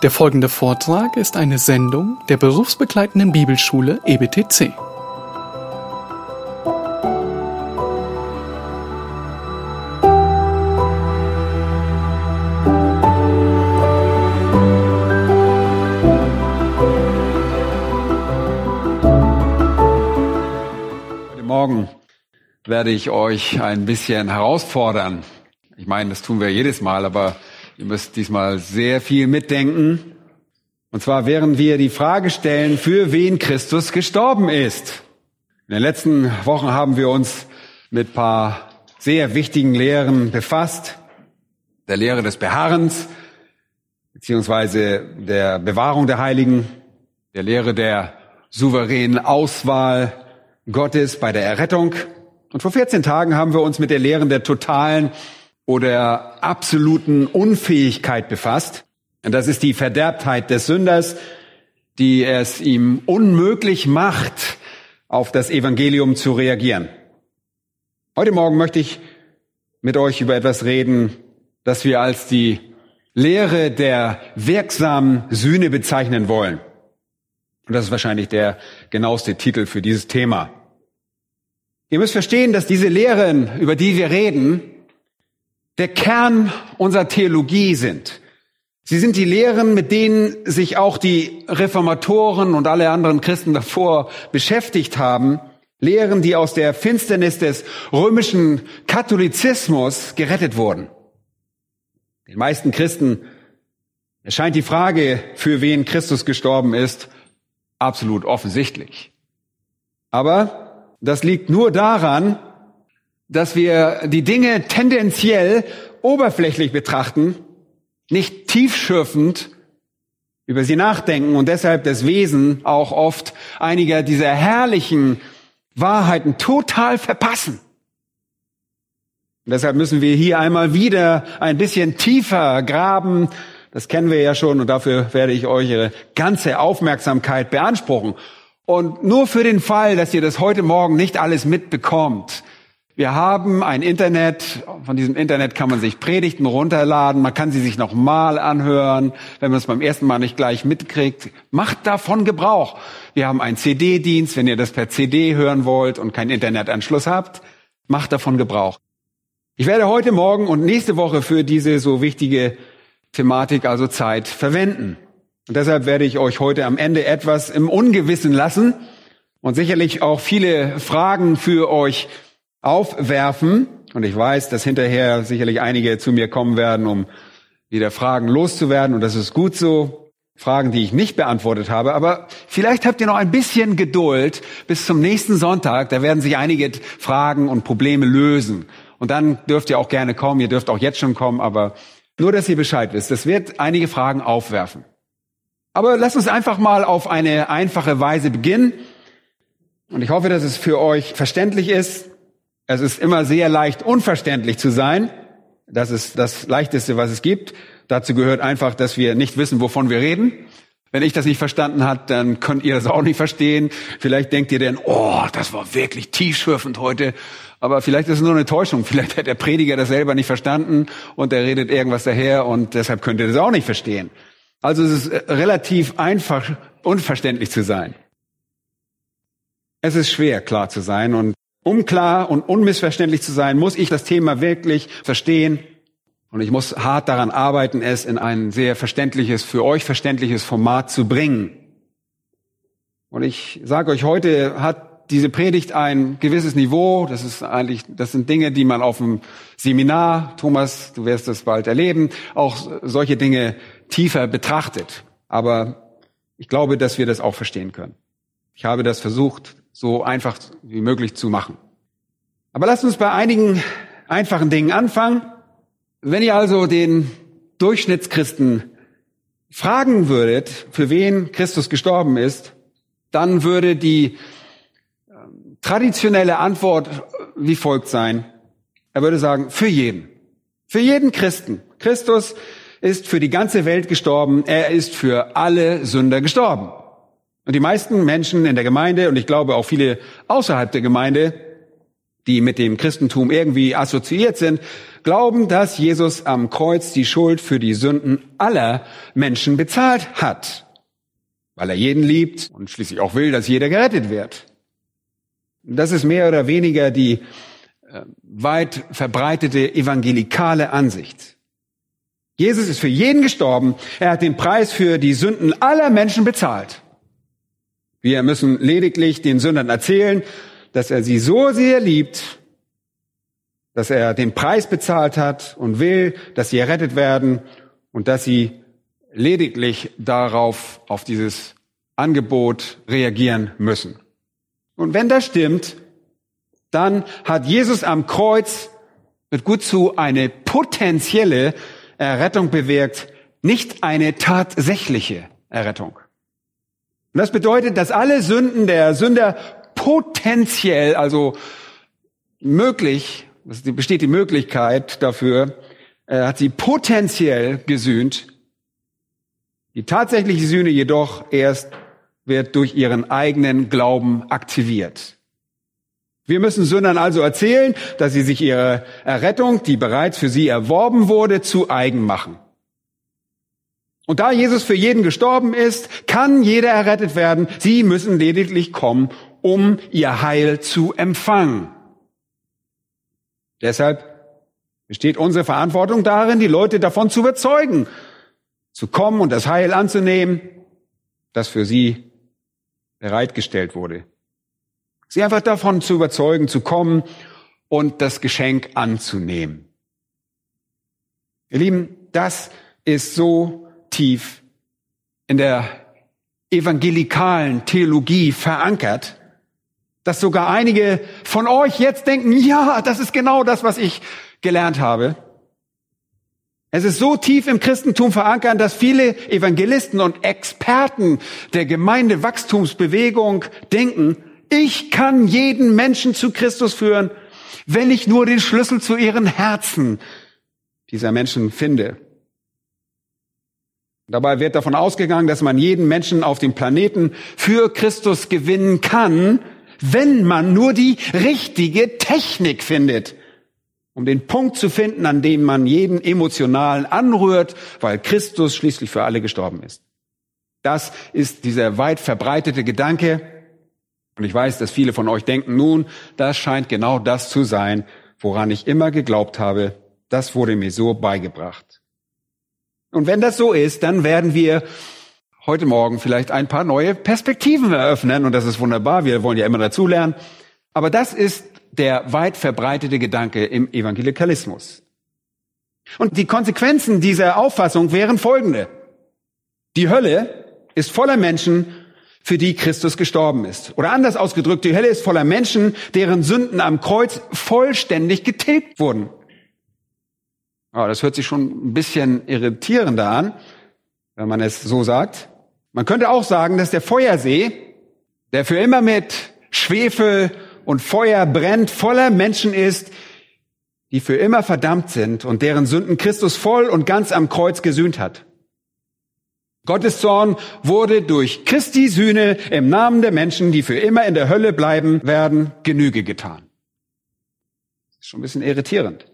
Der folgende Vortrag ist eine Sendung der berufsbegleitenden Bibelschule EBTC. Heute Morgen werde ich euch ein bisschen herausfordern. Ich meine, das tun wir jedes Mal, aber ihr müsst diesmal sehr viel mitdenken. Und zwar während wir die Frage stellen, für wen Christus gestorben ist. In den letzten Wochen haben wir uns mit paar sehr wichtigen Lehren befasst. Der Lehre des Beharrens, beziehungsweise der Bewahrung der Heiligen, der Lehre der souveränen Auswahl Gottes bei der Errettung. Und vor 14 Tagen haben wir uns mit der Lehre der totalen oder absoluten Unfähigkeit befasst. Das ist die Verderbtheit des Sünders, die es ihm unmöglich macht, auf das Evangelium zu reagieren. Heute Morgen möchte ich mit euch über etwas reden, das wir als die Lehre der wirksamen Sühne bezeichnen wollen. Und das ist wahrscheinlich der genaueste Titel für dieses Thema. Ihr müsst verstehen, dass diese Lehren, über die wir reden, der Kern unserer Theologie sind. Sie sind die Lehren, mit denen sich auch die Reformatoren und alle anderen Christen davor beschäftigt haben. Lehren, die aus der Finsternis des römischen Katholizismus gerettet wurden. Den meisten Christen erscheint die Frage, für wen Christus gestorben ist, absolut offensichtlich. Aber das liegt nur daran, dass wir die Dinge tendenziell oberflächlich betrachten, nicht tiefschürfend über sie nachdenken und deshalb das Wesen auch oft einiger dieser herrlichen Wahrheiten total verpassen. Und deshalb müssen wir hier einmal wieder ein bisschen tiefer graben. Das kennen wir ja schon und dafür werde ich euch Ihre ganze Aufmerksamkeit beanspruchen. Und nur für den Fall, dass ihr das heute Morgen nicht alles mitbekommt. Wir haben ein Internet. Von diesem Internet kann man sich Predigten runterladen. Man kann sie sich nochmal anhören, wenn man es beim ersten Mal nicht gleich mitkriegt. Macht davon Gebrauch. Wir haben einen CD-Dienst, wenn ihr das per CD hören wollt und keinen Internetanschluss habt. Macht davon Gebrauch. Ich werde heute Morgen und nächste Woche für diese so wichtige Thematik also Zeit verwenden. Und deshalb werde ich euch heute am Ende etwas im Ungewissen lassen und sicherlich auch viele Fragen für euch aufwerfen. Und ich weiß, dass hinterher sicherlich einige zu mir kommen werden, um wieder Fragen loszuwerden. Und das ist gut so. Fragen, die ich nicht beantwortet habe. Aber vielleicht habt ihr noch ein bisschen Geduld bis zum nächsten Sonntag. Da werden sich einige Fragen und Probleme lösen. Und dann dürft ihr auch gerne kommen. Ihr dürft auch jetzt schon kommen. Aber nur, dass ihr Bescheid wisst. Das wird einige Fragen aufwerfen. Aber lasst uns einfach mal auf eine einfache Weise beginnen. Und ich hoffe, dass es für euch verständlich ist. Es ist immer sehr leicht, unverständlich zu sein. Das ist das Leichteste, was es gibt. Dazu gehört einfach, dass wir nicht wissen, wovon wir reden. Wenn ich das nicht verstanden hat, dann könnt ihr das auch nicht verstehen. Vielleicht denkt ihr dann, oh, das war wirklich tiefschürfend heute. Aber vielleicht ist es nur eine Täuschung. Vielleicht hat der Prediger das selber nicht verstanden und er redet irgendwas daher und deshalb könnt ihr das auch nicht verstehen. Also es ist relativ einfach, unverständlich zu sein. Es ist schwer, klar zu sein. Und um klar und unmissverständlich zu sein, muss ich das Thema wirklich verstehen. Und ich muss hart daran arbeiten, es in ein sehr verständliches, für euch verständliches Format zu bringen. Und ich sage euch, heute hat diese Predigt ein gewisses Niveau. Das ist eigentlich, das sind Dinge, die man auf dem Seminar, Thomas, du wirst das bald erleben, auch solche Dinge tiefer betrachtet. Aber ich glaube, dass wir das auch verstehen können. Ich habe das versucht, so einfach wie möglich zu machen. Aber lasst uns bei einigen einfachen Dingen anfangen. Wenn ihr also den Durchschnittschristen fragen würdet, für wen Christus gestorben ist, dann würde die ähm, traditionelle Antwort wie folgt sein. Er würde sagen, für jeden. Für jeden Christen. Christus ist für die ganze Welt gestorben. Er ist für alle Sünder gestorben. Und die meisten Menschen in der Gemeinde und ich glaube auch viele außerhalb der Gemeinde, die mit dem Christentum irgendwie assoziiert sind, glauben, dass Jesus am Kreuz die Schuld für die Sünden aller Menschen bezahlt hat, weil er jeden liebt und schließlich auch will, dass jeder gerettet wird. Das ist mehr oder weniger die äh, weit verbreitete evangelikale Ansicht. Jesus ist für jeden gestorben. Er hat den Preis für die Sünden aller Menschen bezahlt. Wir müssen lediglich den Sündern erzählen, dass er sie so sehr liebt, dass er den Preis bezahlt hat und will, dass sie errettet werden und dass sie lediglich darauf, auf dieses Angebot reagieren müssen. Und wenn das stimmt, dann hat Jesus am Kreuz mit gut zu eine potenzielle Errettung bewirkt, nicht eine tatsächliche Errettung. Und das bedeutet, dass alle Sünden der Sünder potenziell, also möglich, es besteht die Möglichkeit dafür, er hat sie potenziell gesühnt. Die tatsächliche Sühne jedoch erst wird durch ihren eigenen Glauben aktiviert. Wir müssen Sündern also erzählen, dass sie sich ihre Errettung, die bereits für sie erworben wurde, zu eigen machen. Und da Jesus für jeden gestorben ist, kann jeder errettet werden. Sie müssen lediglich kommen, um ihr Heil zu empfangen. Deshalb besteht unsere Verantwortung darin, die Leute davon zu überzeugen, zu kommen und das Heil anzunehmen, das für sie bereitgestellt wurde. Sie einfach davon zu überzeugen, zu kommen und das Geschenk anzunehmen. Ihr Lieben, das ist so tief in der evangelikalen Theologie verankert, dass sogar einige von euch jetzt denken, ja, das ist genau das, was ich gelernt habe. Es ist so tief im Christentum verankert, dass viele Evangelisten und Experten der Gemeindewachstumsbewegung denken, ich kann jeden Menschen zu Christus führen, wenn ich nur den Schlüssel zu ihren Herzen dieser Menschen finde. Dabei wird davon ausgegangen, dass man jeden Menschen auf dem Planeten für Christus gewinnen kann, wenn man nur die richtige Technik findet, um den Punkt zu finden, an dem man jeden emotionalen anrührt, weil Christus schließlich für alle gestorben ist. Das ist dieser weit verbreitete Gedanke, und ich weiß, dass viele von euch denken, nun, das scheint genau das zu sein, woran ich immer geglaubt habe. Das wurde mir so beigebracht. Und wenn das so ist, dann werden wir heute Morgen vielleicht ein paar neue Perspektiven eröffnen. Und das ist wunderbar. Wir wollen ja immer dazulernen. Aber das ist der weit verbreitete Gedanke im Evangelikalismus. Und die Konsequenzen dieser Auffassung wären folgende. Die Hölle ist voller Menschen, für die Christus gestorben ist. Oder anders ausgedrückt, die Hölle ist voller Menschen, deren Sünden am Kreuz vollständig getilgt wurden. Oh, das hört sich schon ein bisschen irritierender an, wenn man es so sagt. Man könnte auch sagen, dass der Feuersee, der für immer mit Schwefel und Feuer brennt, voller Menschen ist, die für immer verdammt sind und deren Sünden Christus voll und ganz am Kreuz gesühnt hat. Gottes Zorn wurde durch Christi Sühne im Namen der Menschen, die für immer in der Hölle bleiben werden, Genüge getan. Ist schon ein bisschen irritierend.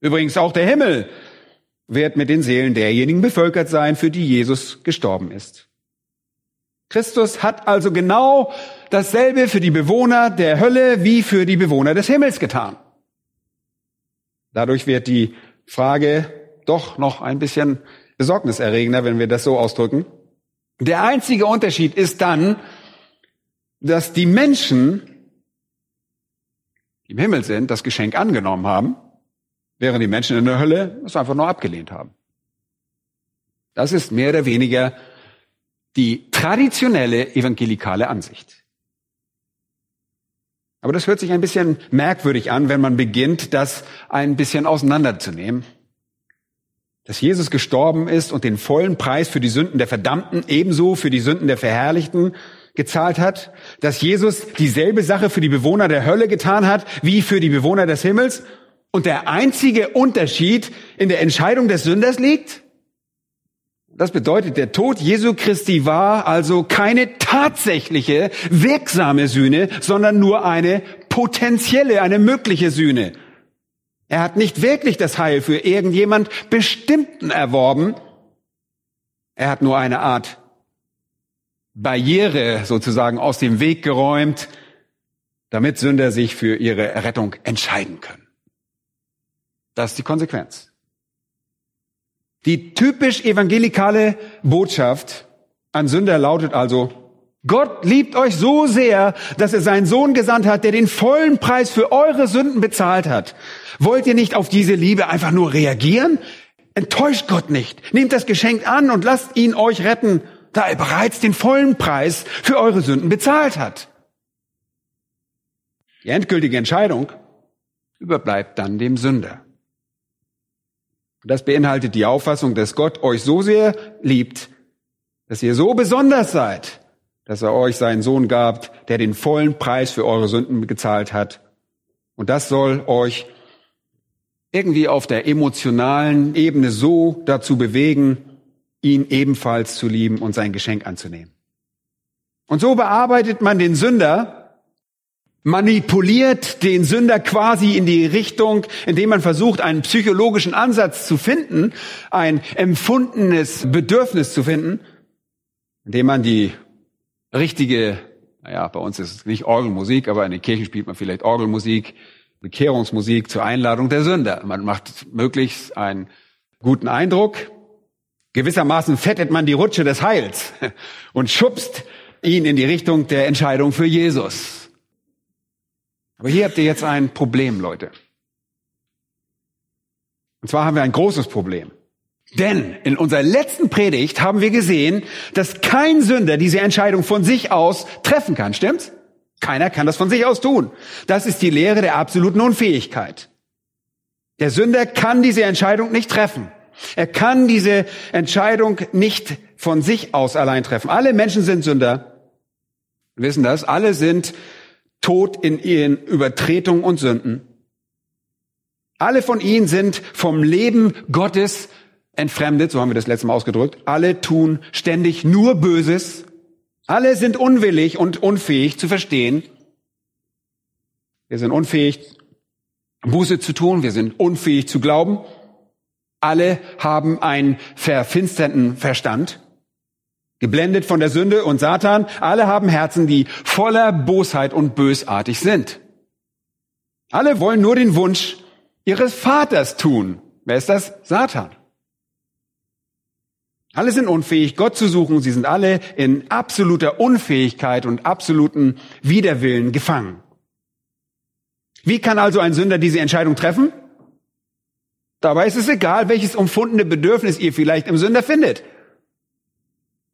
Übrigens auch der Himmel wird mit den Seelen derjenigen bevölkert sein, für die Jesus gestorben ist. Christus hat also genau dasselbe für die Bewohner der Hölle wie für die Bewohner des Himmels getan. Dadurch wird die Frage doch noch ein bisschen besorgniserregender, wenn wir das so ausdrücken. Der einzige Unterschied ist dann, dass die Menschen, die im Himmel sind, das Geschenk angenommen haben, während die Menschen in der Hölle es einfach nur abgelehnt haben. Das ist mehr oder weniger die traditionelle evangelikale Ansicht. Aber das hört sich ein bisschen merkwürdig an, wenn man beginnt, das ein bisschen auseinanderzunehmen dass Jesus gestorben ist und den vollen Preis für die Sünden der Verdammten ebenso für die Sünden der Verherrlichten gezahlt hat, dass Jesus dieselbe Sache für die Bewohner der Hölle getan hat wie für die Bewohner des Himmels und der einzige Unterschied in der Entscheidung des Sünders liegt? Das bedeutet, der Tod Jesu Christi war also keine tatsächliche, wirksame Sühne, sondern nur eine potenzielle, eine mögliche Sühne. Er hat nicht wirklich das Heil für irgendjemand Bestimmten erworben. Er hat nur eine Art Barriere sozusagen aus dem Weg geräumt, damit Sünder sich für ihre Rettung entscheiden können. Das ist die Konsequenz. Die typisch evangelikale Botschaft an Sünder lautet also, Gott liebt euch so sehr, dass er seinen Sohn gesandt hat, der den vollen Preis für eure Sünden bezahlt hat. Wollt ihr nicht auf diese Liebe einfach nur reagieren? Enttäuscht Gott nicht. Nehmt das Geschenk an und lasst ihn euch retten, da er bereits den vollen Preis für eure Sünden bezahlt hat. Die endgültige Entscheidung überbleibt dann dem Sünder. Das beinhaltet die Auffassung, dass Gott euch so sehr liebt, dass ihr so besonders seid, dass er euch seinen Sohn gab, der den vollen Preis für eure Sünden gezahlt hat. Und das soll euch irgendwie auf der emotionalen Ebene so dazu bewegen, ihn ebenfalls zu lieben und sein Geschenk anzunehmen. Und so bearbeitet man den Sünder, manipuliert den Sünder quasi in die Richtung, indem man versucht, einen psychologischen Ansatz zu finden, ein empfundenes Bedürfnis zu finden, indem man die richtige, naja, bei uns ist es nicht Orgelmusik, aber in den Kirchen spielt man vielleicht Orgelmusik, Bekehrungsmusik zur Einladung der Sünder. Man macht möglichst einen guten Eindruck. Gewissermaßen fettet man die Rutsche des Heils und schubst ihn in die Richtung der Entscheidung für Jesus. Aber hier habt ihr jetzt ein Problem, Leute. Und zwar haben wir ein großes Problem. Denn in unserer letzten Predigt haben wir gesehen, dass kein Sünder diese Entscheidung von sich aus treffen kann. Stimmt's? Keiner kann das von sich aus tun. Das ist die Lehre der absoluten Unfähigkeit. Der Sünder kann diese Entscheidung nicht treffen. Er kann diese Entscheidung nicht von sich aus allein treffen. Alle Menschen sind Sünder. Wir wissen das. Alle sind tot in ihren Übertretungen und Sünden. Alle von ihnen sind vom Leben Gottes entfremdet, so haben wir das letzte Mal ausgedrückt. Alle tun ständig nur Böses. Alle sind unwillig und unfähig zu verstehen. Wir sind unfähig, Buße zu tun. Wir sind unfähig zu glauben. Alle haben einen verfinsterten Verstand, geblendet von der Sünde und Satan. Alle haben Herzen, die voller Bosheit und bösartig sind. Alle wollen nur den Wunsch ihres Vaters tun. Wer ist das? Satan. Alle sind unfähig, Gott zu suchen. Sie sind alle in absoluter Unfähigkeit und absoluten Widerwillen gefangen. Wie kann also ein Sünder diese Entscheidung treffen? Dabei ist es egal, welches umfundene Bedürfnis ihr vielleicht im Sünder findet.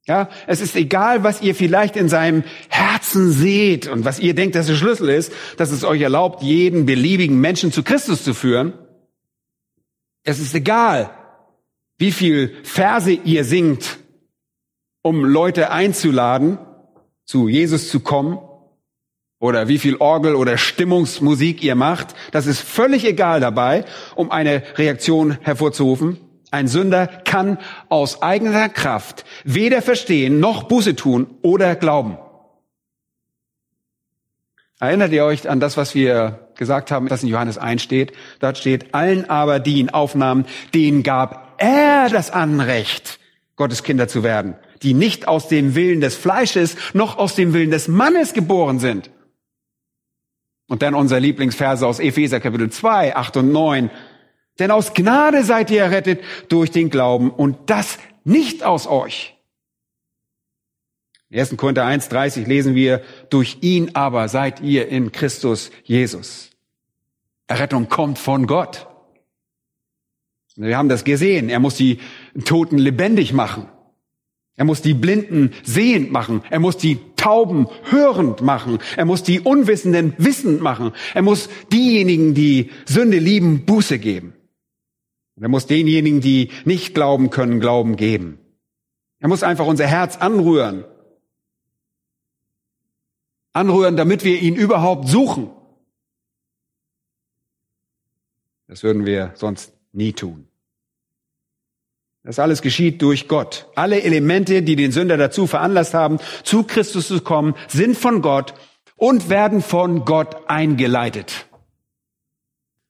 Ja, es ist egal, was ihr vielleicht in seinem Herzen seht und was ihr denkt, dass der Schlüssel ist, dass es euch erlaubt, jeden beliebigen Menschen zu Christus zu führen. Es ist egal, wie viel Verse ihr singt, um Leute einzuladen, zu Jesus zu kommen, oder wie viel Orgel oder Stimmungsmusik ihr macht, das ist völlig egal dabei, um eine Reaktion hervorzurufen. Ein Sünder kann aus eigener Kraft weder verstehen noch Buße tun oder glauben. Erinnert ihr euch an das, was wir gesagt haben, das in Johannes 1 steht? Dort steht, allen aber, die ihn aufnahmen, denen gab er das Anrecht, Gottes Kinder zu werden, die nicht aus dem Willen des Fleisches noch aus dem Willen des Mannes geboren sind. Und dann unser Lieblingsverse aus Epheser Kapitel 2, 8 und 9. Denn aus Gnade seid ihr errettet durch den Glauben und das nicht aus euch. In 1. Korinther 1, 30 lesen wir, durch ihn aber seid ihr in Christus Jesus. Errettung kommt von Gott. Wir haben das gesehen. Er muss die Toten lebendig machen. Er muss die Blinden sehend machen. Er muss die Tauben hörend machen. Er muss die Unwissenden wissend machen. Er muss diejenigen, die Sünde lieben, Buße geben. Er muss denjenigen, die nicht glauben können, Glauben geben. Er muss einfach unser Herz anrühren. Anrühren, damit wir ihn überhaupt suchen. Das würden wir sonst nie tun. Das alles geschieht durch Gott. Alle Elemente, die den Sünder dazu veranlasst haben, zu Christus zu kommen, sind von Gott und werden von Gott eingeleitet.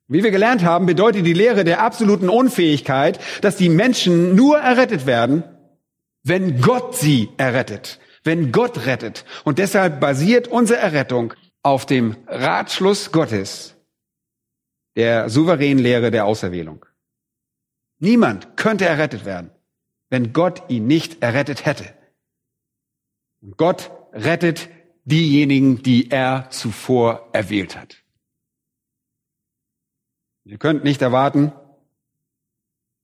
Wie wir gelernt haben, bedeutet die Lehre der absoluten Unfähigkeit, dass die Menschen nur errettet werden, wenn Gott sie errettet, wenn Gott rettet. Und deshalb basiert unsere Errettung auf dem Ratschluss Gottes, der souveränen Lehre der Auserwählung. Niemand könnte errettet werden, wenn Gott ihn nicht errettet hätte. Und Gott rettet diejenigen, die er zuvor erwählt hat. Ihr könnt nicht erwarten,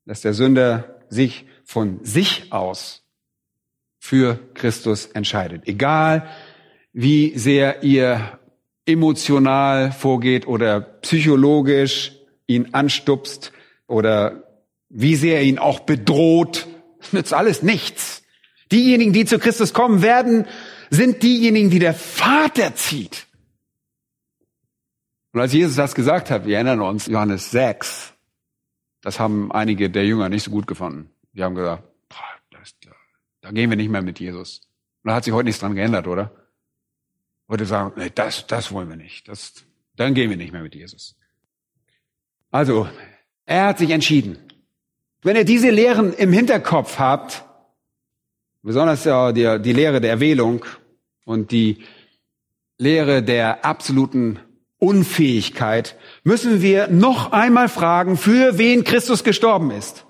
dass der Sünder sich von sich aus für Christus entscheidet. Egal, wie sehr ihr emotional vorgeht oder psychologisch ihn anstupst oder wie sehr ihn auch bedroht, nützt alles nichts. Diejenigen, die zu Christus kommen werden, sind diejenigen, die der Vater zieht. Und als Jesus das gesagt hat, wir erinnern uns, Johannes 6, das haben einige der Jünger nicht so gut gefunden. Die haben gesagt, das, da, gehen wir nicht mehr mit Jesus. Und da hat sich heute nichts dran geändert, oder? Heute sagen, nee, das, das wollen wir nicht. Das, dann gehen wir nicht mehr mit Jesus. Also, er hat sich entschieden. Wenn ihr diese Lehren im Hinterkopf habt, besonders die, die Lehre der Erwählung und die Lehre der absoluten Unfähigkeit, müssen wir noch einmal fragen, für wen Christus gestorben ist.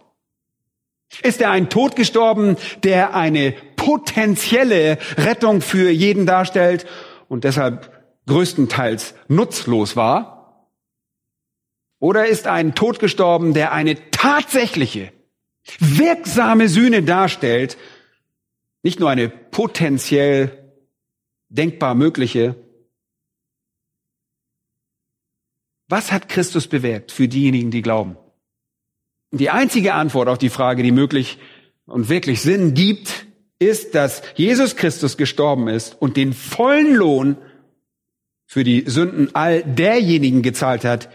Ist er ein Tod gestorben, der eine potenzielle Rettung für jeden darstellt und deshalb größtenteils nutzlos war? Oder ist ein Tod gestorben, der eine tatsächliche, wirksame Sühne darstellt, nicht nur eine potenziell denkbar mögliche, Was hat Christus bewirkt für diejenigen, die glauben? Die einzige Antwort auf die Frage, die möglich und wirklich Sinn gibt, ist, dass Jesus Christus gestorben ist und den vollen Lohn für die Sünden all derjenigen gezahlt hat,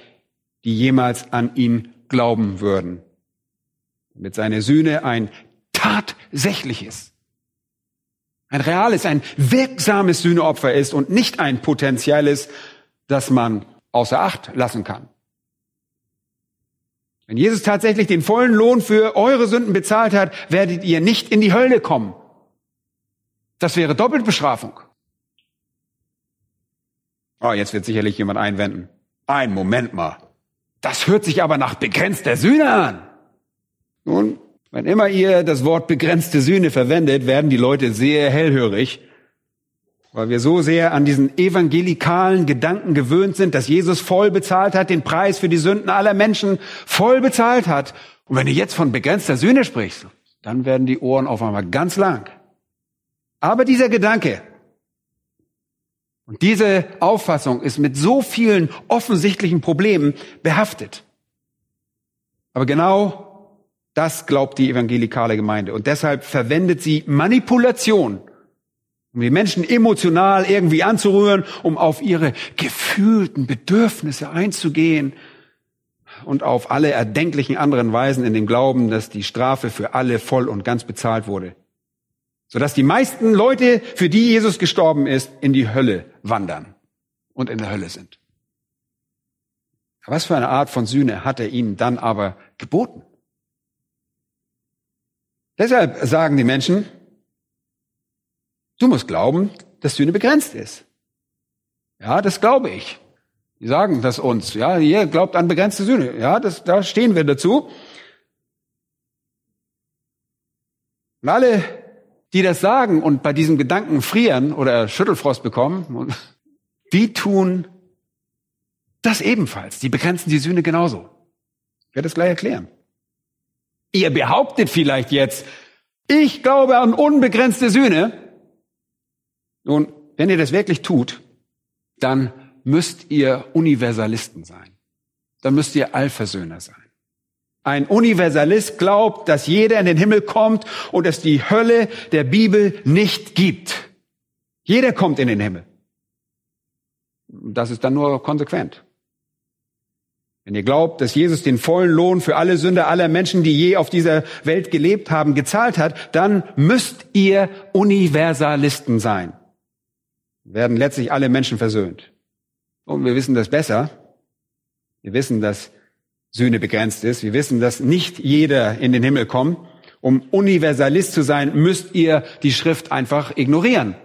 die jemals an ihn glauben würden. Mit seiner Sühne ein tatsächliches, ein reales, ein wirksames Sühneopfer ist und nicht ein potenzielles, das man außer Acht lassen kann. Wenn Jesus tatsächlich den vollen Lohn für eure Sünden bezahlt hat, werdet ihr nicht in die Hölle kommen. Das wäre Doppelbestrafung. Oh, jetzt wird sicherlich jemand einwenden. Ein Moment mal. Das hört sich aber nach begrenzter Sühne an. Nun, wenn immer ihr das Wort begrenzte Sühne verwendet, werden die Leute sehr hellhörig weil wir so sehr an diesen evangelikalen Gedanken gewöhnt sind, dass Jesus voll bezahlt hat, den Preis für die Sünden aller Menschen voll bezahlt hat. Und wenn du jetzt von begrenzter Sühne sprichst, dann werden die Ohren auf einmal ganz lang. Aber dieser Gedanke und diese Auffassung ist mit so vielen offensichtlichen Problemen behaftet. Aber genau das glaubt die evangelikale Gemeinde. Und deshalb verwendet sie Manipulation um die Menschen emotional irgendwie anzurühren, um auf ihre gefühlten Bedürfnisse einzugehen und auf alle erdenklichen anderen Weisen in dem Glauben, dass die Strafe für alle voll und ganz bezahlt wurde. Sodass die meisten Leute, für die Jesus gestorben ist, in die Hölle wandern und in der Hölle sind. Was für eine Art von Sühne hat er ihnen dann aber geboten? Deshalb sagen die Menschen, Du musst glauben, dass Sühne begrenzt ist. Ja, das glaube ich. Die sagen das uns. Ja, ihr glaubt an begrenzte Sühne. Ja, das, da stehen wir dazu. Und alle, die das sagen und bei diesem Gedanken frieren oder Schüttelfrost bekommen, die tun das ebenfalls. Die begrenzen die Sühne genauso. Ich werde das gleich erklären. Ihr behauptet vielleicht jetzt, ich glaube an unbegrenzte Sühne. Nun, wenn ihr das wirklich tut, dann müsst ihr Universalisten sein. Dann müsst ihr Allversöhner sein. Ein Universalist glaubt, dass jeder in den Himmel kommt und es die Hölle der Bibel nicht gibt. Jeder kommt in den Himmel. Das ist dann nur konsequent. Wenn ihr glaubt, dass Jesus den vollen Lohn für alle Sünder aller Menschen, die je auf dieser Welt gelebt haben, gezahlt hat, dann müsst ihr Universalisten sein. Werden letztlich alle Menschen versöhnt. Und wir wissen das besser. Wir wissen, dass Sühne begrenzt ist. Wir wissen, dass nicht jeder in den Himmel kommt. Um Universalist zu sein, müsst ihr die Schrift einfach ignorieren.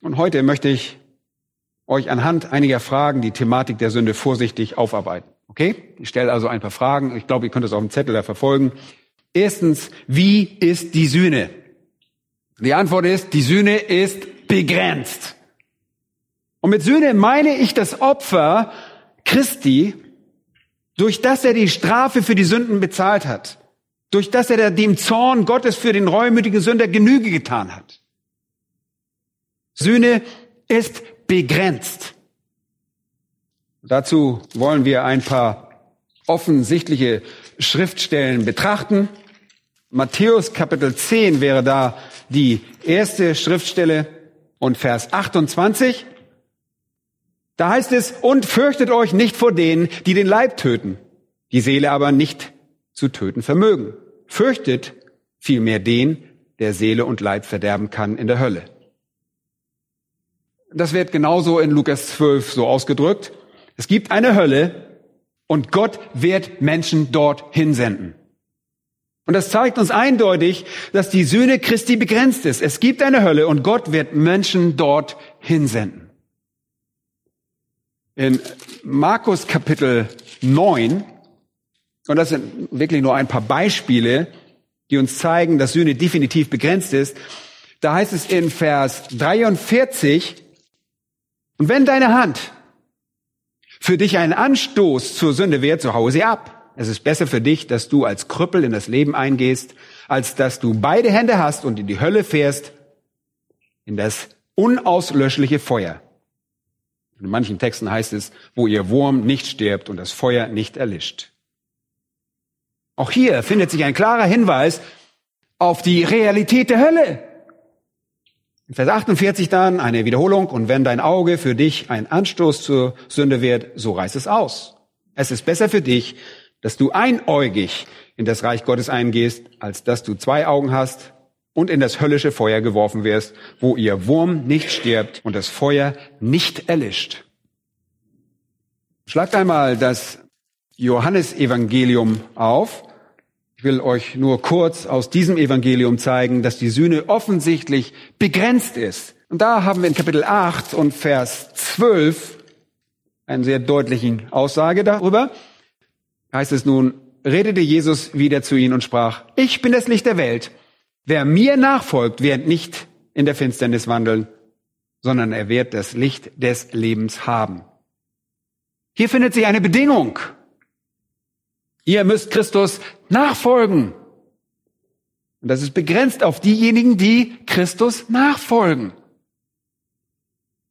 Und heute möchte ich euch anhand einiger Fragen die Thematik der Sünde vorsichtig aufarbeiten. Okay? Ich stelle also ein paar Fragen. Ich glaube, ihr könnt es auf dem Zettel da verfolgen. Erstens, wie ist die Sühne? Die Antwort ist, die Sühne ist begrenzt. Und mit Sühne meine ich das Opfer Christi, durch das er die Strafe für die Sünden bezahlt hat, durch das er dem Zorn Gottes für den reumütigen Sünder Genüge getan hat. Sühne ist begrenzt. Dazu wollen wir ein paar offensichtliche Schriftstellen betrachten. Matthäus Kapitel 10 wäre da die erste Schriftstelle und Vers 28. Da heißt es, und fürchtet euch nicht vor denen, die den Leib töten, die Seele aber nicht zu töten vermögen. Fürchtet vielmehr den, der Seele und Leib verderben kann in der Hölle. Das wird genauso in Lukas 12 so ausgedrückt. Es gibt eine Hölle und Gott wird Menschen dort hinsenden. Und das zeigt uns eindeutig, dass die Sühne Christi begrenzt ist. Es gibt eine Hölle und Gott wird Menschen dort hinsenden. In Markus Kapitel 9, und das sind wirklich nur ein paar Beispiele, die uns zeigen, dass Sühne definitiv begrenzt ist, da heißt es in Vers 43, und wenn deine Hand für dich ein Anstoß zur Sünde wird, so hau sie ab. Es ist besser für dich, dass du als Krüppel in das Leben eingehst, als dass du beide Hände hast und in die Hölle fährst, in das unauslöschliche Feuer. In manchen Texten heißt es, wo ihr Wurm nicht stirbt und das Feuer nicht erlischt. Auch hier findet sich ein klarer Hinweis auf die Realität der Hölle. In Vers 48 dann eine Wiederholung, und wenn dein Auge für dich ein Anstoß zur Sünde wird, so reiß es aus. Es ist besser für dich, dass du einäugig in das Reich Gottes eingehst, als dass du zwei Augen hast und in das höllische Feuer geworfen wirst, wo ihr Wurm nicht stirbt und das Feuer nicht erlischt. Schlagt einmal das Johannesevangelium auf. Ich will euch nur kurz aus diesem Evangelium zeigen, dass die Sühne offensichtlich begrenzt ist. Und da haben wir in Kapitel 8 und Vers 12 eine sehr deutliche Aussage darüber. Heißt es nun, redete Jesus wieder zu ihnen und sprach, ich bin das Licht der Welt. Wer mir nachfolgt, wird nicht in der Finsternis wandeln, sondern er wird das Licht des Lebens haben. Hier findet sich eine Bedingung. Ihr müsst Christus nachfolgen. Und das ist begrenzt auf diejenigen, die Christus nachfolgen.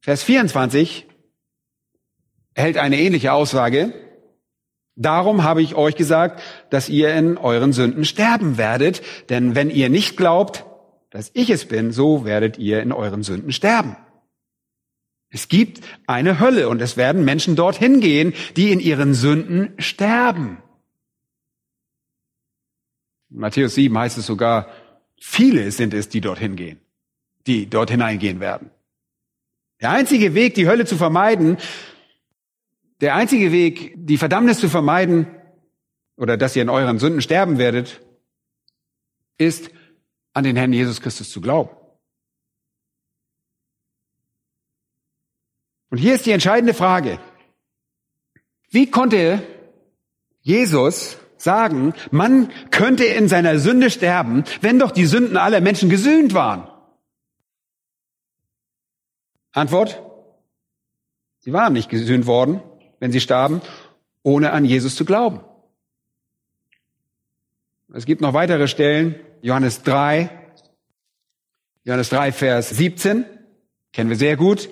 Vers 24 erhält eine ähnliche Aussage. Darum habe ich euch gesagt, dass ihr in euren Sünden sterben werdet, denn wenn ihr nicht glaubt, dass ich es bin, so werdet ihr in euren Sünden sterben. Es gibt eine Hölle und es werden Menschen dorthin gehen, die in ihren Sünden sterben. In Matthäus 7 heißt es sogar, viele sind es, die dorthin gehen, die dort hineingehen werden. Der einzige Weg, die Hölle zu vermeiden, der einzige Weg, die Verdammnis zu vermeiden oder dass ihr in euren Sünden sterben werdet, ist an den Herrn Jesus Christus zu glauben. Und hier ist die entscheidende Frage. Wie konnte Jesus sagen, man könnte in seiner Sünde sterben, wenn doch die Sünden aller Menschen gesühnt waren? Antwort? Sie waren nicht gesühnt worden wenn sie starben, ohne an Jesus zu glauben. Es gibt noch weitere Stellen, Johannes 3, Johannes 3, Vers 17, kennen wir sehr gut.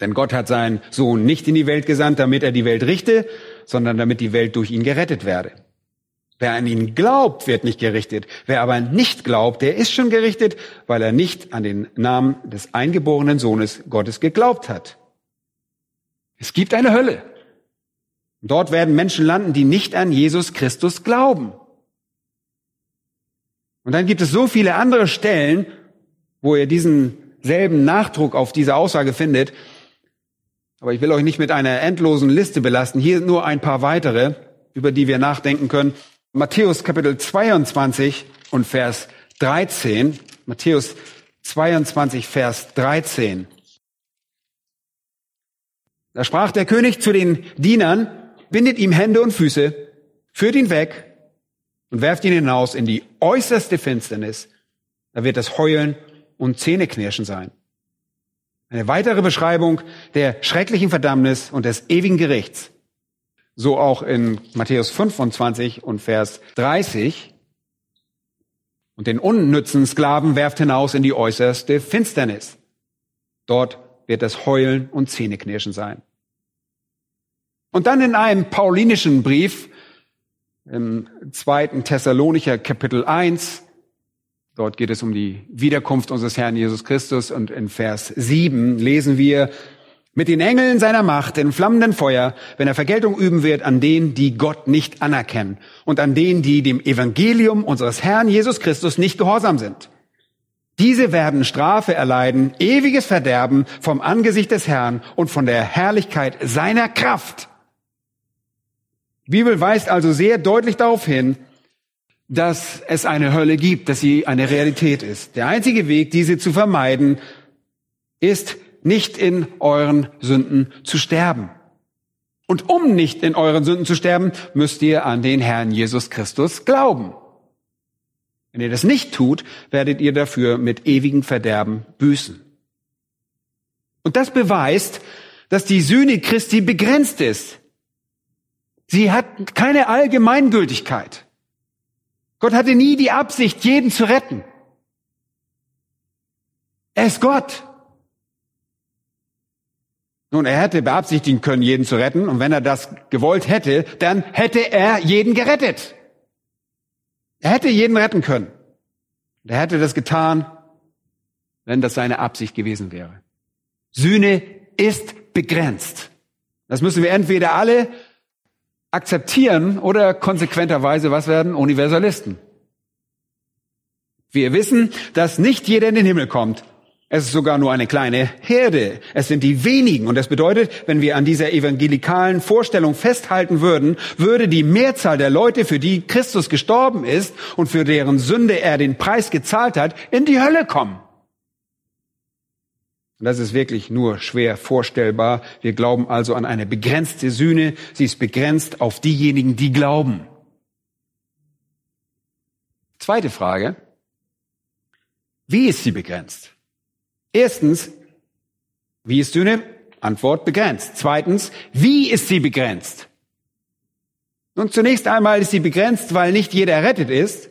Denn Gott hat seinen Sohn nicht in die Welt gesandt, damit er die Welt richte, sondern damit die Welt durch ihn gerettet werde. Wer an ihn glaubt, wird nicht gerichtet. Wer aber nicht glaubt, der ist schon gerichtet, weil er nicht an den Namen des eingeborenen Sohnes Gottes geglaubt hat. Es gibt eine Hölle. Dort werden Menschen landen, die nicht an Jesus Christus glauben. Und dann gibt es so viele andere Stellen, wo ihr diesen denselben Nachdruck auf diese Aussage findet. Aber ich will euch nicht mit einer endlosen Liste belasten. Hier nur ein paar weitere, über die wir nachdenken können. Matthäus Kapitel 22 und Vers 13. Matthäus 22, Vers 13. Da sprach der König zu den Dienern, bindet ihm Hände und Füße, führt ihn weg und werft ihn hinaus in die äußerste Finsternis. Da wird das Heulen und Zähneknirschen sein. Eine weitere Beschreibung der schrecklichen Verdammnis und des ewigen Gerichts. So auch in Matthäus 25 und Vers 30. Und den unnützen Sklaven werft hinaus in die äußerste Finsternis. Dort wird das Heulen und Zähneknirschen sein. Und dann in einem paulinischen Brief, im zweiten Thessalonicher Kapitel 1, dort geht es um die Wiederkunft unseres Herrn Jesus Christus und in Vers 7 lesen wir, mit den Engeln seiner Macht in flammenden Feuer, wenn er Vergeltung üben wird an denen, die Gott nicht anerkennen und an denen, die dem Evangelium unseres Herrn Jesus Christus nicht gehorsam sind. Diese werden Strafe erleiden, ewiges Verderben vom Angesicht des Herrn und von der Herrlichkeit seiner Kraft. Die Bibel weist also sehr deutlich darauf hin, dass es eine Hölle gibt, dass sie eine Realität ist. Der einzige Weg, diese zu vermeiden, ist nicht in euren Sünden zu sterben. Und um nicht in euren Sünden zu sterben, müsst ihr an den Herrn Jesus Christus glauben. Wenn ihr das nicht tut, werdet ihr dafür mit ewigem Verderben büßen. Und das beweist, dass die Sühne Christi begrenzt ist. Sie hat keine Allgemeingültigkeit. Gott hatte nie die Absicht, jeden zu retten. Er ist Gott. Nun, er hätte beabsichtigen können, jeden zu retten. Und wenn er das gewollt hätte, dann hätte er jeden gerettet. Er hätte jeden retten können. Und er hätte das getan, wenn das seine Absicht gewesen wäre. Sühne ist begrenzt. Das müssen wir entweder alle akzeptieren oder konsequenterweise was werden? Universalisten. Wir wissen, dass nicht jeder in den Himmel kommt. Es ist sogar nur eine kleine Herde. Es sind die wenigen. Und das bedeutet, wenn wir an dieser evangelikalen Vorstellung festhalten würden, würde die Mehrzahl der Leute, für die Christus gestorben ist und für deren Sünde er den Preis gezahlt hat, in die Hölle kommen. Und das ist wirklich nur schwer vorstellbar. Wir glauben also an eine begrenzte Sühne. Sie ist begrenzt auf diejenigen, die glauben. Zweite Frage. Wie ist sie begrenzt? Erstens, wie ist Sühne? Antwort begrenzt. Zweitens, wie ist sie begrenzt? Nun, zunächst einmal ist sie begrenzt, weil nicht jeder errettet ist.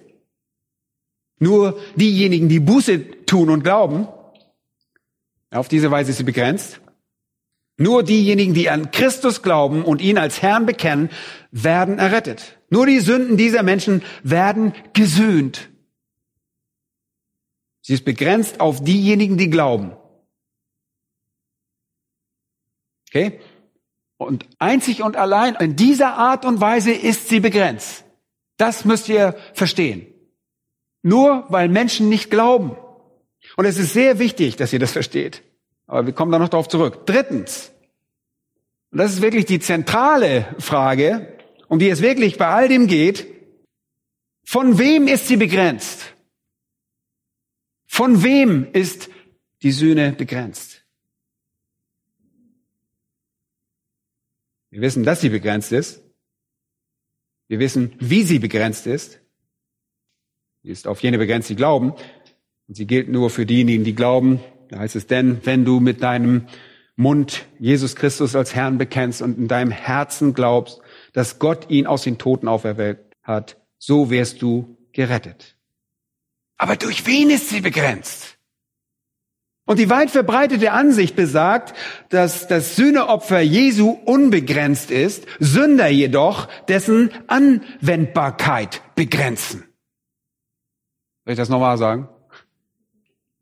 Nur diejenigen, die Buße tun und glauben. Auf diese Weise ist sie begrenzt. Nur diejenigen, die an Christus glauben und ihn als Herrn bekennen, werden errettet. Nur die Sünden dieser Menschen werden gesühnt. Sie ist begrenzt auf diejenigen, die glauben. Okay? Und einzig und allein in dieser Art und Weise ist sie begrenzt. Das müsst ihr verstehen. Nur weil Menschen nicht glauben. Und es ist sehr wichtig, dass ihr das versteht. Aber wir kommen da noch darauf zurück. Drittens, und das ist wirklich die zentrale Frage, um die es wirklich bei all dem geht, von wem ist sie begrenzt? Von wem ist die Sühne begrenzt? Wir wissen, dass sie begrenzt ist. Wir wissen, wie sie begrenzt ist. Sie ist auf jene begrenzt, die glauben. Und sie gilt nur für diejenigen, die glauben. Da heißt es denn, wenn du mit deinem Mund Jesus Christus als Herrn bekennst und in deinem Herzen glaubst, dass Gott ihn aus den Toten auferweckt hat, so wirst du gerettet. Aber durch wen ist sie begrenzt? Und die weit verbreitete Ansicht besagt, dass das Sühneopfer Jesu unbegrenzt ist, Sünder jedoch dessen Anwendbarkeit begrenzen. Soll ich das nochmal sagen?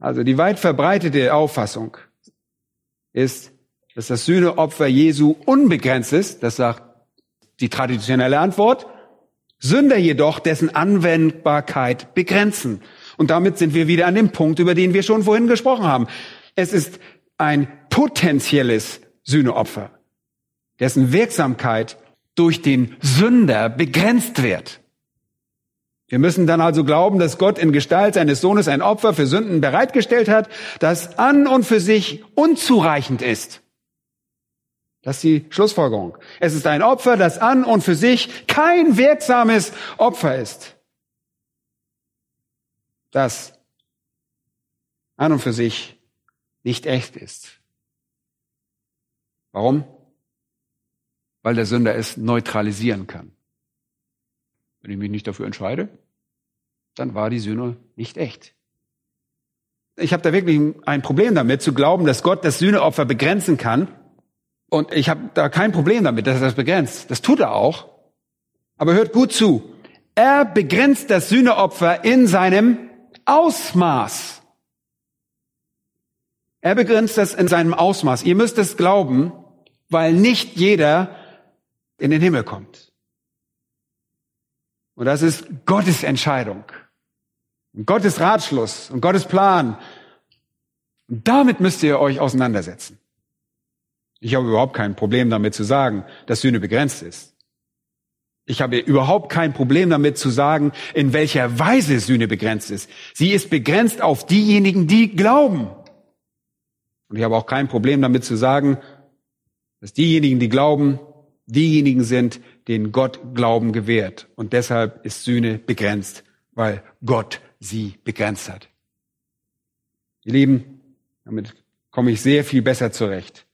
Also die weit verbreitete Auffassung ist, dass das Sühneopfer Jesu unbegrenzt ist. Das sagt die traditionelle Antwort. Sünder jedoch dessen Anwendbarkeit begrenzen. Und damit sind wir wieder an dem Punkt, über den wir schon vorhin gesprochen haben. Es ist ein potenzielles Sühneopfer, dessen Wirksamkeit durch den Sünder begrenzt wird. Wir müssen dann also glauben, dass Gott in Gestalt seines Sohnes ein Opfer für Sünden bereitgestellt hat, das an und für sich unzureichend ist. Das ist die Schlussfolgerung. Es ist ein Opfer, das an und für sich kein wirksames Opfer ist. Das an und für sich nicht echt ist. Warum? Weil der Sünder es neutralisieren kann. Wenn ich mich nicht dafür entscheide, dann war die Sühne nicht echt. Ich habe da wirklich ein Problem damit, zu glauben, dass Gott das Sühneopfer begrenzen kann. Und ich habe da kein Problem damit, dass er das begrenzt. Das tut er auch. Aber hört gut zu. Er begrenzt das Sühneopfer in seinem Ausmaß. Er begrenzt das in seinem Ausmaß. Ihr müsst es glauben, weil nicht jeder in den Himmel kommt. Und das ist Gottes Entscheidung. Und Gottes Ratschluss und Gottes Plan. Und damit müsst ihr euch auseinandersetzen. Ich habe überhaupt kein Problem damit zu sagen, dass Sühne begrenzt ist. Ich habe überhaupt kein Problem damit zu sagen, in welcher Weise Sühne begrenzt ist. Sie ist begrenzt auf diejenigen, die glauben. Und ich habe auch kein Problem damit zu sagen, dass diejenigen, die glauben, diejenigen sind, denen Gott Glauben gewährt. Und deshalb ist Sühne begrenzt, weil Gott sie begrenzt hat. Ihr Lieben, damit komme ich sehr viel besser zurecht,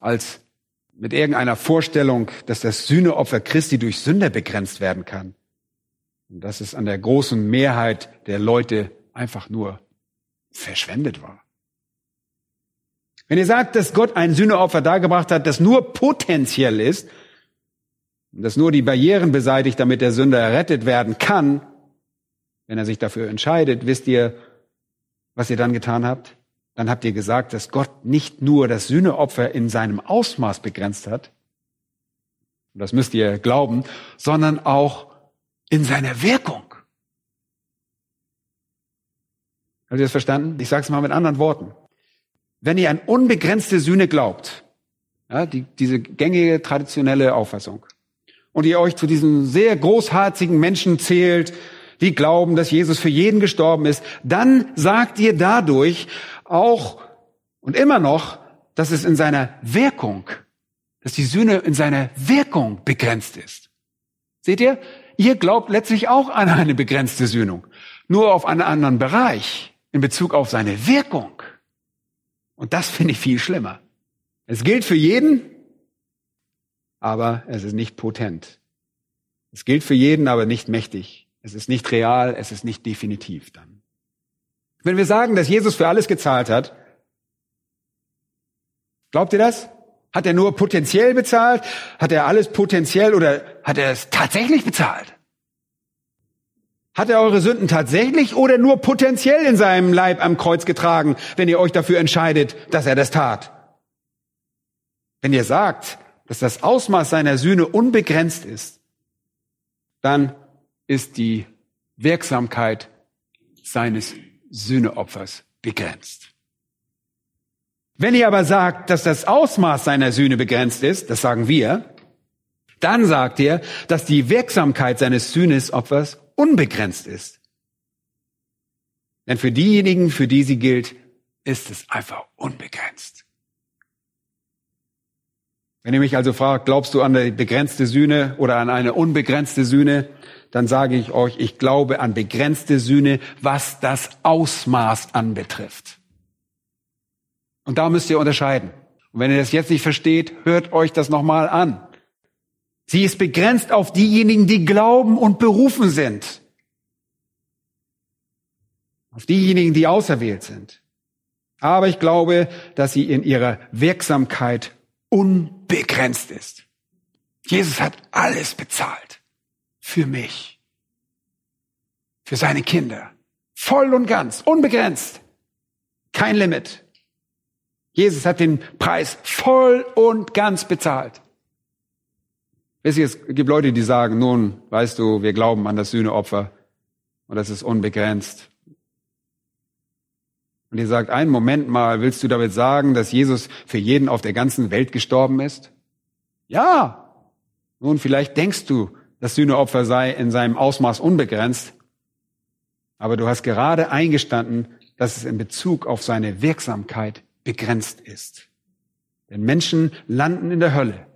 als mit irgendeiner Vorstellung, dass das Sühneopfer Christi durch Sünder begrenzt werden kann. Und dass es an der großen Mehrheit der Leute einfach nur verschwendet war. Wenn ihr sagt, dass Gott ein Sühneopfer dargebracht hat, das nur potenziell ist, das nur die Barrieren beseitigt, damit der Sünder errettet werden kann, wenn er sich dafür entscheidet, wisst ihr, was ihr dann getan habt? Dann habt ihr gesagt, dass Gott nicht nur das Sühneopfer in seinem Ausmaß begrenzt hat, und das müsst ihr glauben, sondern auch in seiner Wirkung. Habt ihr das verstanden? Ich sage es mal mit anderen Worten wenn ihr an unbegrenzte Sühne glaubt, ja, die, diese gängige traditionelle Auffassung, und ihr euch zu diesen sehr großherzigen Menschen zählt, die glauben, dass Jesus für jeden gestorben ist, dann sagt ihr dadurch auch und immer noch, dass es in seiner Wirkung, dass die Sühne in seiner Wirkung begrenzt ist. Seht ihr? Ihr glaubt letztlich auch an eine begrenzte Sühnung, nur auf einen anderen Bereich in Bezug auf seine Wirkung. Und das finde ich viel schlimmer. Es gilt für jeden, aber es ist nicht potent. Es gilt für jeden, aber nicht mächtig. Es ist nicht real, es ist nicht definitiv dann. Wenn wir sagen, dass Jesus für alles gezahlt hat, glaubt ihr das? Hat er nur potenziell bezahlt? Hat er alles potenziell oder hat er es tatsächlich bezahlt? Hat er eure Sünden tatsächlich oder nur potenziell in seinem Leib am Kreuz getragen, wenn ihr euch dafür entscheidet, dass er das tat? Wenn ihr sagt, dass das Ausmaß seiner Sühne unbegrenzt ist, dann ist die Wirksamkeit seines Sühneopfers begrenzt. Wenn ihr aber sagt, dass das Ausmaß seiner Sühne begrenzt ist, das sagen wir, dann sagt ihr, dass die Wirksamkeit seines Sühnesopfers unbegrenzt ist. Denn für diejenigen, für die sie gilt, ist es einfach unbegrenzt. Wenn ihr mich also fragt, glaubst du an eine begrenzte Sühne oder an eine unbegrenzte Sühne, dann sage ich euch, ich glaube an begrenzte Sühne, was das Ausmaß anbetrifft. Und da müsst ihr unterscheiden. Und wenn ihr das jetzt nicht versteht, hört euch das nochmal an. Sie ist begrenzt auf diejenigen, die glauben und berufen sind. Auf diejenigen, die auserwählt sind. Aber ich glaube, dass sie in ihrer Wirksamkeit unbegrenzt ist. Jesus hat alles bezahlt. Für mich. Für seine Kinder. Voll und ganz. Unbegrenzt. Kein Limit. Jesus hat den Preis voll und ganz bezahlt. Wisst ihr, es gibt Leute, die sagen, nun, weißt du, wir glauben an das Sühneopfer und das ist unbegrenzt. Und ihr sagt, einen Moment mal, willst du damit sagen, dass Jesus für jeden auf der ganzen Welt gestorben ist? Ja. Nun, vielleicht denkst du, das Sühneopfer sei in seinem Ausmaß unbegrenzt, aber du hast gerade eingestanden, dass es in Bezug auf seine Wirksamkeit begrenzt ist. Denn Menschen landen in der Hölle,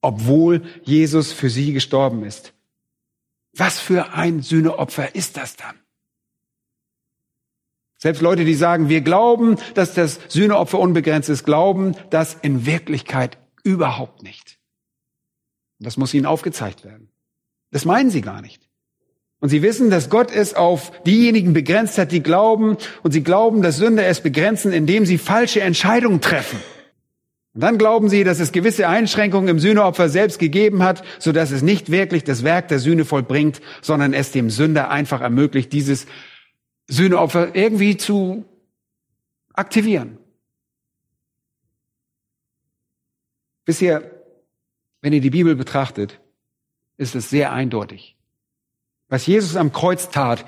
obwohl Jesus für sie gestorben ist. Was für ein Sühneopfer ist das dann? Selbst Leute, die sagen, wir glauben, dass das Sühneopfer unbegrenzt ist, glauben das in Wirklichkeit überhaupt nicht. Das muss ihnen aufgezeigt werden. Das meinen sie gar nicht. Und sie wissen, dass Gott es auf diejenigen begrenzt hat, die glauben. Und sie glauben, dass Sünder es begrenzen, indem sie falsche Entscheidungen treffen. Und dann glauben sie, dass es gewisse Einschränkungen im Sühneopfer selbst gegeben hat, so dass es nicht wirklich das Werk der Sühne vollbringt, sondern es dem Sünder einfach ermöglicht, dieses Sühneopfer irgendwie zu aktivieren. Bisher, wenn ihr die Bibel betrachtet, ist es sehr eindeutig. Was Jesus am Kreuz tat,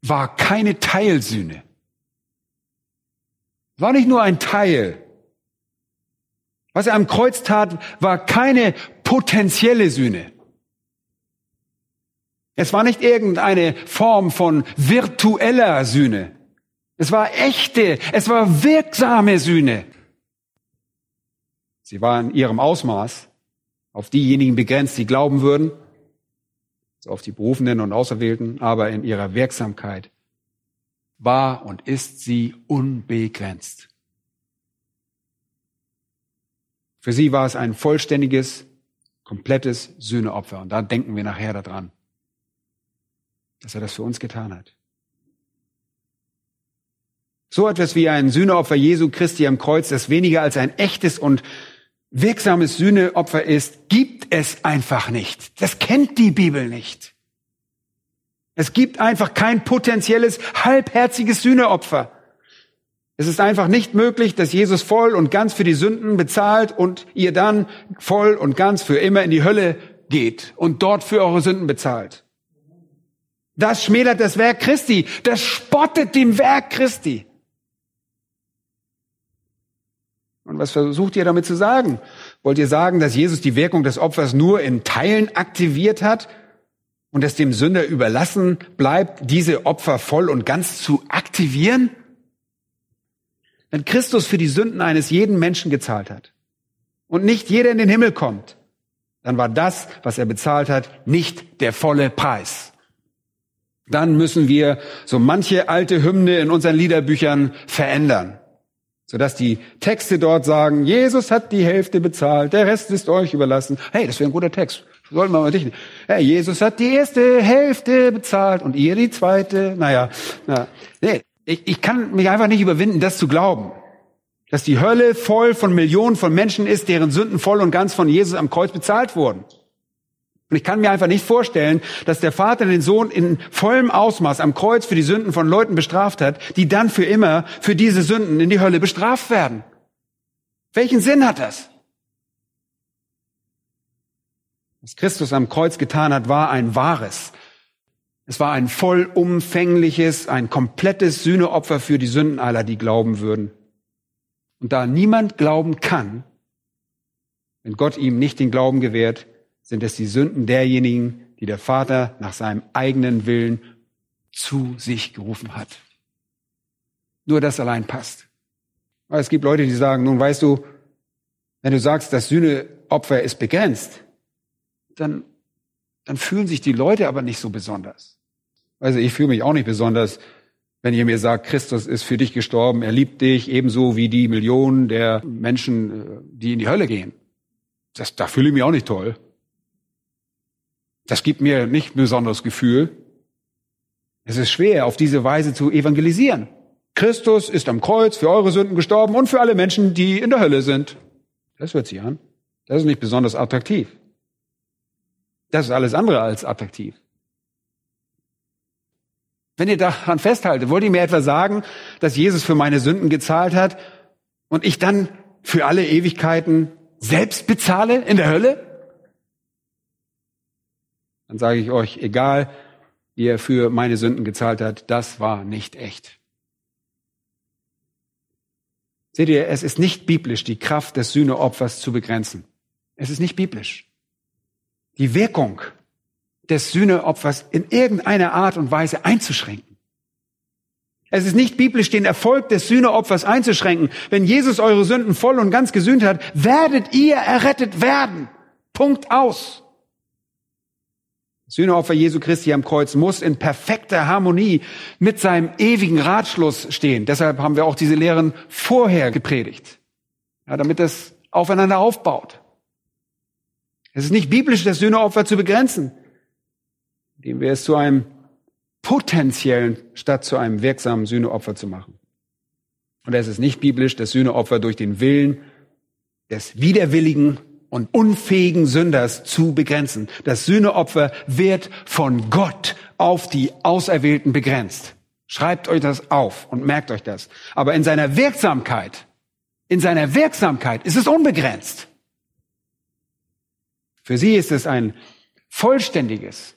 war keine Teilsühne. War nicht nur ein Teil. Was er am Kreuz tat, war keine potenzielle Sühne. Es war nicht irgendeine Form von virtueller Sühne. Es war echte, es war wirksame Sühne. Sie war in ihrem Ausmaß auf diejenigen begrenzt, die glauben würden, so auf die Berufenen und Auserwählten, aber in ihrer Wirksamkeit war und ist sie unbegrenzt. Für sie war es ein vollständiges, komplettes Sühneopfer. Und da denken wir nachher daran, dass er das für uns getan hat. So etwas wie ein Sühneopfer Jesu Christi am Kreuz, das weniger als ein echtes und wirksames Sühneopfer ist, gibt es einfach nicht. Das kennt die Bibel nicht. Es gibt einfach kein potenzielles, halbherziges Sühneopfer. Es ist einfach nicht möglich, dass Jesus voll und ganz für die Sünden bezahlt und ihr dann voll und ganz für immer in die Hölle geht und dort für eure Sünden bezahlt. Das schmälert das Werk Christi. Das spottet dem Werk Christi. Und was versucht ihr damit zu sagen? Wollt ihr sagen, dass Jesus die Wirkung des Opfers nur in Teilen aktiviert hat und es dem Sünder überlassen bleibt, diese Opfer voll und ganz zu aktivieren? Wenn Christus für die Sünden eines jeden Menschen gezahlt hat und nicht jeder in den Himmel kommt, dann war das, was er bezahlt hat, nicht der volle Preis. Dann müssen wir so manche alte Hymne in unseren Liederbüchern verändern sodass die Texte dort sagen, Jesus hat die Hälfte bezahlt, der Rest ist euch überlassen. Hey, das wäre ein guter Text. Sollten wir mal dichten. Hey, Jesus hat die erste Hälfte bezahlt und ihr die zweite. Naja, na, nee, ich, ich kann mich einfach nicht überwinden, das zu glauben. Dass die Hölle voll von Millionen von Menschen ist, deren Sünden voll und ganz von Jesus am Kreuz bezahlt wurden. Und ich kann mir einfach nicht vorstellen, dass der Vater den Sohn in vollem Ausmaß am Kreuz für die Sünden von Leuten bestraft hat, die dann für immer für diese Sünden in die Hölle bestraft werden. Welchen Sinn hat das? Was Christus am Kreuz getan hat, war ein wahres. Es war ein vollumfängliches, ein komplettes Sühneopfer für die Sünden aller, die glauben würden. Und da niemand glauben kann, wenn Gott ihm nicht den Glauben gewährt, sind es die Sünden derjenigen, die der Vater nach seinem eigenen Willen zu sich gerufen hat. Nur das allein passt. Aber es gibt Leute, die sagen, nun weißt du, wenn du sagst, das Sühneopfer ist begrenzt, dann, dann fühlen sich die Leute aber nicht so besonders. Also ich fühle mich auch nicht besonders, wenn ihr mir sagt, Christus ist für dich gestorben, er liebt dich, ebenso wie die Millionen der Menschen, äh, die in die Hölle gehen. Das, da fühle ich mich auch nicht toll. Das gibt mir nicht ein besonderes Gefühl. Es ist schwer, auf diese Weise zu evangelisieren. Christus ist am Kreuz für eure Sünden gestorben und für alle Menschen, die in der Hölle sind. Das hört sich an. Das ist nicht besonders attraktiv. Das ist alles andere als attraktiv. Wenn ihr daran festhaltet, wollt ihr mir etwa sagen, dass Jesus für meine Sünden gezahlt hat und ich dann für alle Ewigkeiten selbst bezahle in der Hölle? Dann sage ich euch, egal wie er für meine Sünden gezahlt hat, das war nicht echt. Seht ihr, es ist nicht biblisch, die Kraft des Sühneopfers zu begrenzen. Es ist nicht biblisch. Die Wirkung des Sühneopfers in irgendeiner Art und Weise einzuschränken. Es ist nicht biblisch, den Erfolg des Sühneopfers einzuschränken. Wenn Jesus eure Sünden voll und ganz gesühnt hat, werdet ihr errettet werden. Punkt aus. Das Sühneopfer Jesu Christi am Kreuz muss in perfekter Harmonie mit seinem ewigen Ratschluss stehen. Deshalb haben wir auch diese Lehren vorher gepredigt. Ja, damit es aufeinander aufbaut. Es ist nicht biblisch, das Sühneopfer zu begrenzen, indem wir es zu einem potenziellen statt zu einem wirksamen Sühneopfer zu machen. Und es ist nicht biblisch, das Sühneopfer durch den Willen des widerwilligen und unfähigen Sünders zu begrenzen. Das Sühneopfer wird von Gott auf die Auserwählten begrenzt. Schreibt euch das auf und merkt euch das. Aber in seiner Wirksamkeit, in seiner Wirksamkeit ist es unbegrenzt. Für sie ist es ein vollständiges,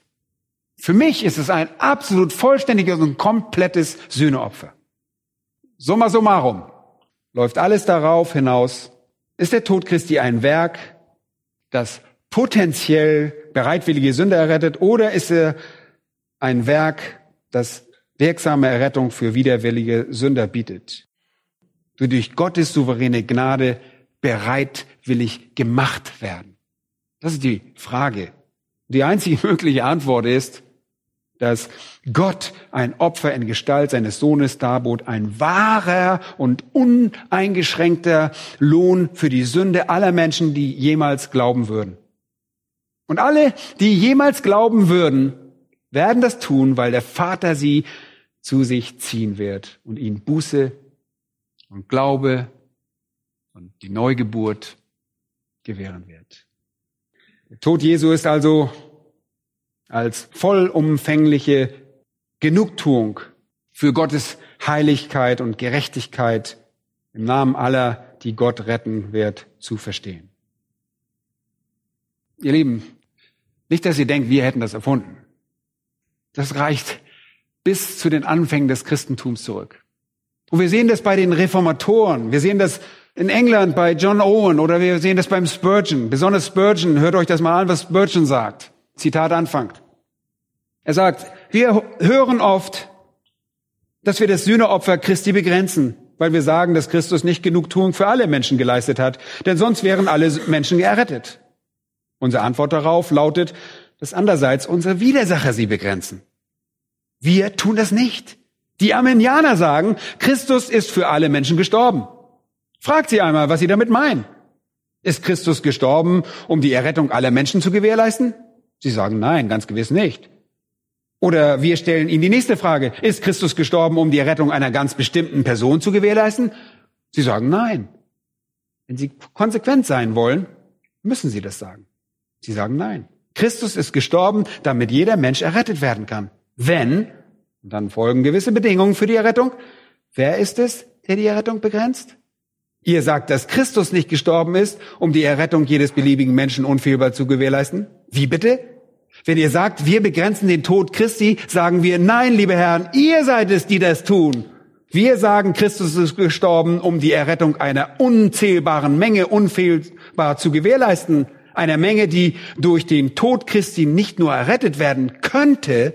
für mich ist es ein absolut vollständiges und komplettes Sühneopfer. Summa summarum läuft alles darauf hinaus, ist der Tod Christi ein Werk, das potenziell bereitwillige Sünder errettet, oder ist er ein Werk, das wirksame Errettung für widerwillige Sünder bietet? Du durch Gottes souveräne Gnade bereitwillig gemacht werden. Das ist die Frage. Die einzige mögliche Antwort ist, dass Gott ein Opfer in Gestalt seines Sohnes darbot, ein wahrer und uneingeschränkter Lohn für die Sünde aller Menschen, die jemals glauben würden. Und alle, die jemals glauben würden, werden das tun, weil der Vater sie zu sich ziehen wird und ihnen Buße und Glaube und die Neugeburt gewähren wird. Der Tod Jesu ist also als vollumfängliche Genugtuung für Gottes Heiligkeit und Gerechtigkeit im Namen aller, die Gott retten wird, zu verstehen. Ihr Lieben, nicht, dass ihr denkt, wir hätten das erfunden. Das reicht bis zu den Anfängen des Christentums zurück. Und wir sehen das bei den Reformatoren. Wir sehen das in England bei John Owen oder wir sehen das beim Spurgeon. Besonders Spurgeon, hört euch das mal an, was Spurgeon sagt. Zitat anfängt. Er sagt, wir hören oft, dass wir das Sühneopfer Christi begrenzen, weil wir sagen, dass Christus nicht genug Tun für alle Menschen geleistet hat, denn sonst wären alle Menschen errettet. Unsere Antwort darauf lautet, dass andererseits unsere Widersacher sie begrenzen. Wir tun das nicht. Die Armenianer sagen, Christus ist für alle Menschen gestorben. Fragt sie einmal, was sie damit meinen. Ist Christus gestorben, um die Errettung aller Menschen zu gewährleisten? Sie sagen nein, ganz gewiss nicht. Oder wir stellen Ihnen die nächste Frage. Ist Christus gestorben, um die Rettung einer ganz bestimmten Person zu gewährleisten? Sie sagen nein. Wenn Sie konsequent sein wollen, müssen Sie das sagen. Sie sagen nein. Christus ist gestorben, damit jeder Mensch errettet werden kann. Wenn, und dann folgen gewisse Bedingungen für die Errettung, wer ist es, der die Errettung begrenzt? Ihr sagt, dass Christus nicht gestorben ist, um die Errettung jedes beliebigen Menschen unfehlbar zu gewährleisten? Wie bitte? Wenn ihr sagt, wir begrenzen den Tod Christi, sagen wir, nein, liebe Herren, ihr seid es, die das tun. Wir sagen, Christus ist gestorben, um die Errettung einer unzählbaren Menge unfehlbar zu gewährleisten. Einer Menge, die durch den Tod Christi nicht nur errettet werden könnte,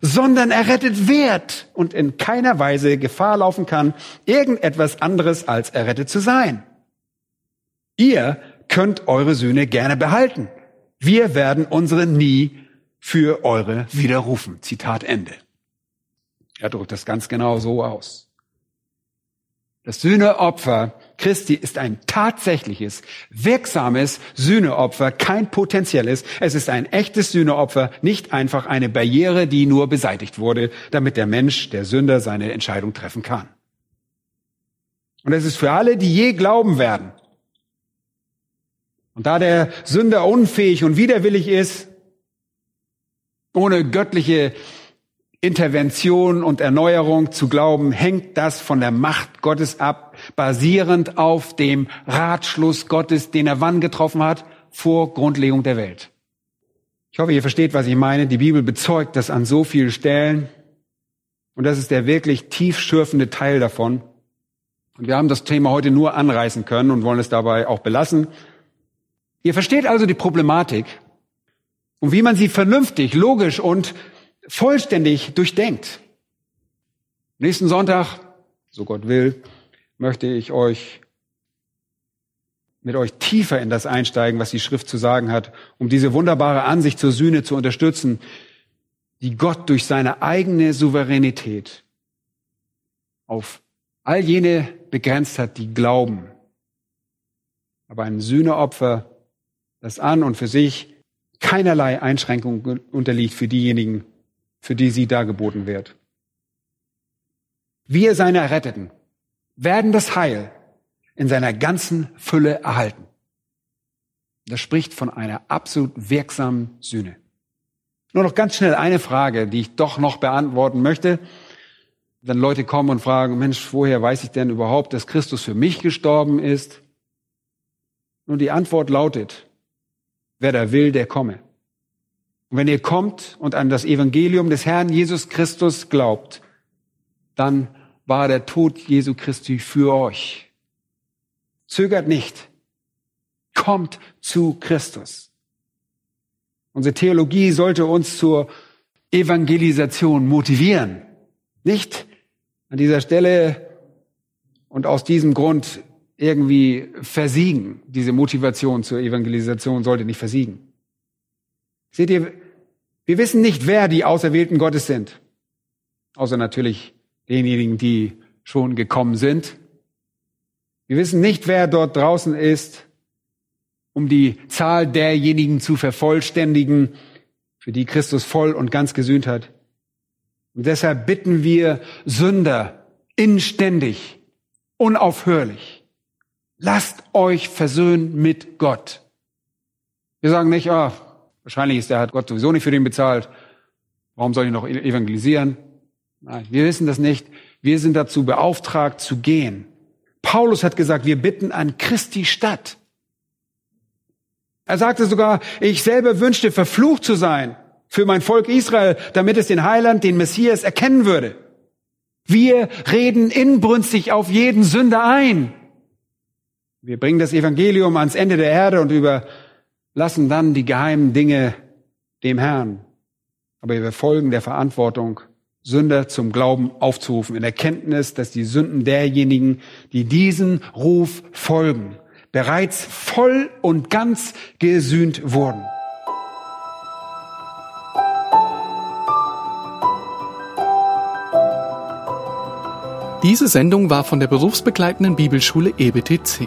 sondern errettet wird und in keiner Weise Gefahr laufen kann, irgendetwas anderes als errettet zu sein. Ihr könnt eure Sühne gerne behalten. Wir werden unsere nie für eure widerrufen. Zitat Ende. Er drückt das ganz genau so aus. Das Sühneopfer Christi ist ein tatsächliches, wirksames Sühneopfer, kein potenzielles. Es ist ein echtes Sühneopfer, nicht einfach eine Barriere, die nur beseitigt wurde, damit der Mensch, der Sünder, seine Entscheidung treffen kann. Und es ist für alle, die je glauben werden. Und da der Sünder unfähig und widerwillig ist, ohne göttliche Intervention und Erneuerung zu glauben, hängt das von der Macht Gottes ab, basierend auf dem Ratschluss Gottes, den er wann getroffen hat? Vor Grundlegung der Welt. Ich hoffe, ihr versteht, was ich meine. Die Bibel bezeugt das an so vielen Stellen. Und das ist der wirklich tiefschürfende Teil davon. Und wir haben das Thema heute nur anreißen können und wollen es dabei auch belassen. Ihr versteht also die Problematik und wie man sie vernünftig, logisch und vollständig durchdenkt. Nächsten Sonntag, so Gott will, möchte ich euch mit euch tiefer in das einsteigen, was die Schrift zu sagen hat, um diese wunderbare Ansicht zur Sühne zu unterstützen, die Gott durch seine eigene Souveränität auf all jene begrenzt hat, die glauben. Aber ein Sühneopfer, das an und für sich keinerlei Einschränkungen unterliegt für diejenigen, für die sie dargeboten wird. Wir, seine Erretteten, werden das Heil in seiner ganzen Fülle erhalten. Das spricht von einer absolut wirksamen Sühne. Nur noch ganz schnell eine Frage, die ich doch noch beantworten möchte. Wenn Leute kommen und fragen, Mensch, woher weiß ich denn überhaupt, dass Christus für mich gestorben ist? Nun, die Antwort lautet, wer da will, der komme. Wenn ihr kommt und an das Evangelium des Herrn Jesus Christus glaubt, dann war der Tod Jesu Christi für euch. Zögert nicht. Kommt zu Christus. Unsere Theologie sollte uns zur Evangelisation motivieren. Nicht an dieser Stelle und aus diesem Grund irgendwie versiegen. Diese Motivation zur Evangelisation sollte nicht versiegen. Seht ihr, wir wissen nicht, wer die Auserwählten Gottes sind. Außer natürlich denjenigen, die schon gekommen sind. Wir wissen nicht, wer dort draußen ist, um die Zahl derjenigen zu vervollständigen, für die Christus voll und ganz gesühnt hat. Und deshalb bitten wir Sünder inständig, unaufhörlich, lasst euch versöhnen mit Gott. Wir sagen nicht, ah, wahrscheinlich ist der hat Gott sowieso nicht für den bezahlt. Warum soll ich noch evangelisieren? Nein, wir wissen das nicht. Wir sind dazu beauftragt zu gehen. Paulus hat gesagt, wir bitten an Christi Stadt. Er sagte sogar, ich selber wünschte, verflucht zu sein für mein Volk Israel, damit es den Heiland, den Messias erkennen würde. Wir reden inbrünstig auf jeden Sünder ein. Wir bringen das Evangelium ans Ende der Erde und überlassen dann die geheimen Dinge dem Herrn. Aber wir folgen der Verantwortung Sünder zum Glauben aufzurufen, in Erkenntnis, dass die Sünden derjenigen, die diesen Ruf folgen, bereits voll und ganz gesühnt wurden. Diese Sendung war von der berufsbegleitenden Bibelschule EBTC.